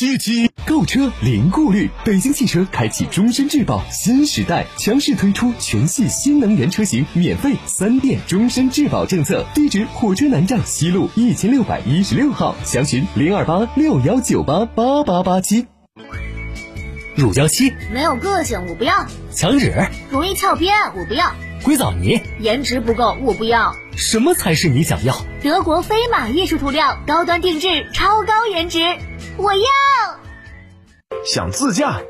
七七购车零顾虑，北京汽车开启终身质保新时代，强势推出全系新能源车型免费三电终身质保政策。地址：火车南站西路一千六百一十六号，详询零二八六幺九八八八八七。乳胶漆没有个性，我不要；墙纸。容易翘边，我不要；硅藻泥颜值不够，我不要。什么才是你想要？德国飞马艺术涂料，高端定制，超高颜值。我要想自驾，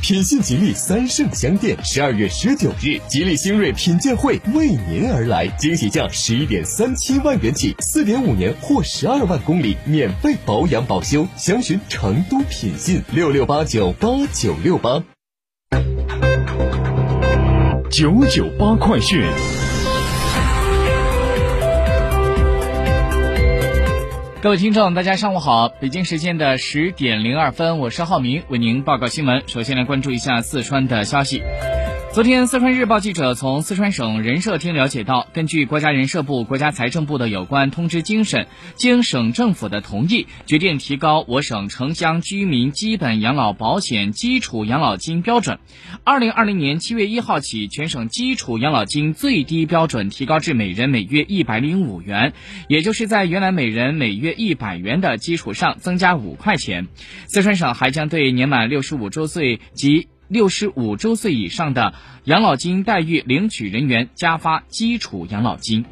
品信吉利三圣乡店十二月十九日，吉利星瑞品鉴会为您而来，惊喜价十一点三七万元起，四点五年或十二万公里免费保养保修。详询成都品信六六八九八九六八九九八快讯。各位听众，大家上午好！北京时间的十点零二分，我是浩明，为您报告新闻。首先来关注一下四川的消息。昨天，四川日报记者从四川省人社厅了解到，根据国家人社部、国家财政部的有关通知精神，经省政府的同意，决定提高我省城乡居民基本养老保险基础养老金标准。二零二零年七月一号起，全省基础养老金最低标准提高至每人每月一百零五元，也就是在原来每人每月一百元的基础上增加五块钱。四川省还将对年满六十五周岁及六十五周岁以上的养老金待遇领取人员加发基础养老金。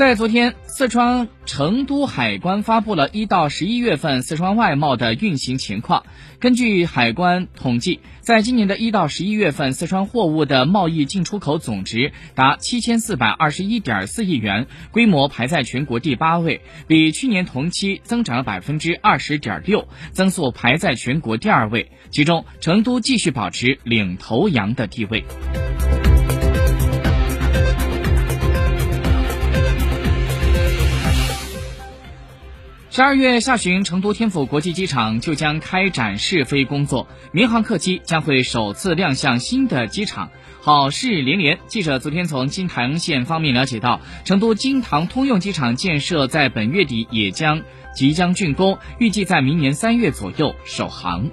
在昨天，四川成都海关发布了一到十一月份四川外贸的运行情况。根据海关统计，在今年的一到十一月份，四川货物的贸易进出口总值达七千四百二十一点四亿元，规模排在全国第八位，比去年同期增长了百分之二十点六，增速排在全国第二位。其中，成都继续保持领头羊的地位。十二月下旬，成都天府国际机场就将开展试飞工作，民航客机将会首次亮相新的机场，好事连连。记者昨天从金堂县方面了解到，成都金堂通用机场建设在本月底也将即将竣工，预计在明年三月左右首航。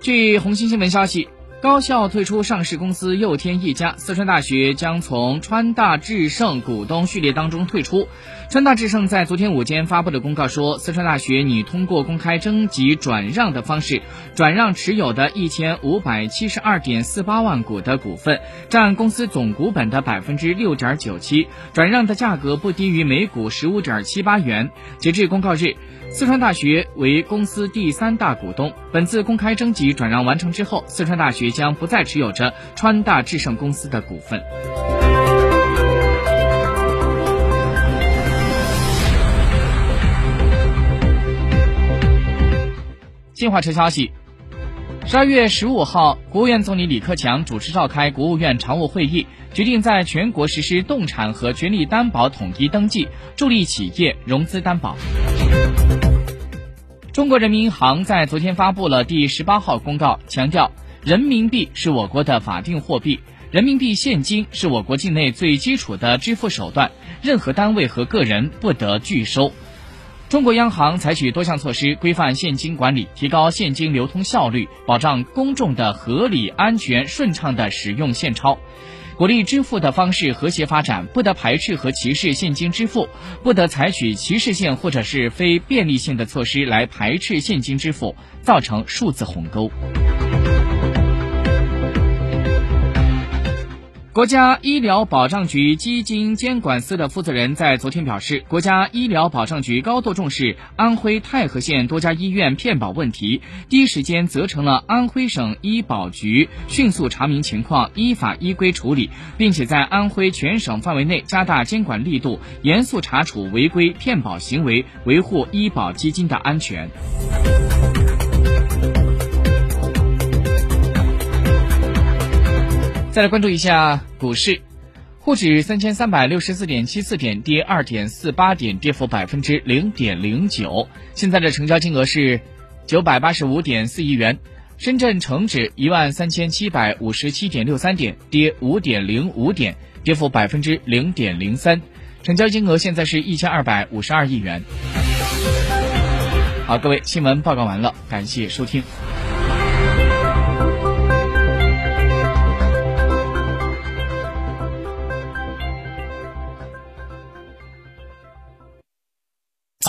据红星新闻消息。高校退出上市公司又添一家，四川大学将从川大智胜股东序列当中退出。川大智胜在昨天午间发布的公告说，四川大学拟通过公开征集转让的方式，转让持有的一千五百七十二点四八万股的股份，占公司总股本的百分之六点九七，转让的价格不低于每股十五点七八元。截至公告日。四川大学为公司第三大股东。本次公开征集转让完成之后，四川大学将不再持有着川大智胜公司的股份。新华社消息，十二月十五号，国务院总理李克强主持召开国务院常务会议，决定在全国实施动产和权利担保统一登记，助力企业融资担保。中国人民银行在昨天发布了第十八号公告，强调人民币是我国的法定货币，人民币现金是我国境内最基础的支付手段，任何单位和个人不得拒收。中国央行采取多项措施规范现金管理，提高现金流通效率，保障公众的合理、安全、顺畅的使用现钞。鼓励支付的方式和谐发展，不得排斥和歧视现金支付，不得采取歧视性或者是非便利性的措施来排斥现金支付，造成数字鸿沟。国家医疗保障局基金监管司的负责人在昨天表示，国家医疗保障局高度重视安徽太和县多家医院骗保问题，第一时间责成了安徽省医保局迅速查明情况，依法依规处理，并且在安徽全省范围内加大监管力度，严肃查处违规骗保行为，维护医保基金的安全。再来关注一下股市，沪指三千三百六十四点七四点，跌二点四八点，跌幅百分之零点零九。现在的成交金额是九百八十五点四亿元。深圳成指一万三千七百五十七点六三点，跌五点零五点，跌幅百分之零点零三。成交金额现在是一千二百五十二亿元。好，各位，新闻报告完了，感谢收听。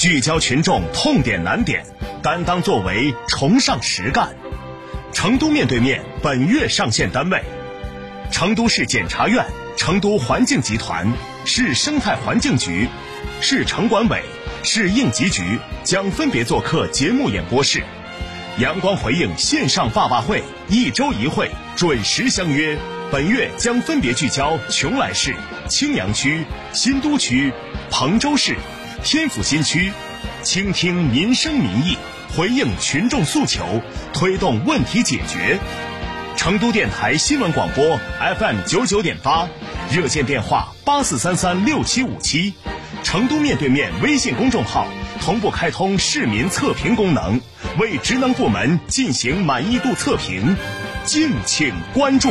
聚焦群众痛点难点，担当作为，崇尚实干。成都面对面本月上线单位：成都市检察院、成都环境集团、市生态环境局、市城管委、市应急局将分别做客节目演播室。阳光回应线上爸爸会，一周一会，准时相约。本月将分别聚焦邛崃市、青羊区、新都区、彭州市。天府新区，倾听民生民意，回应群众诉求，推动问题解决。成都电台新闻广播 FM 九九点八，热线电话八四三三六七五七。成都面对面微信公众号同步开通市民测评功能，为职能部门进行满意度测评，敬请关注。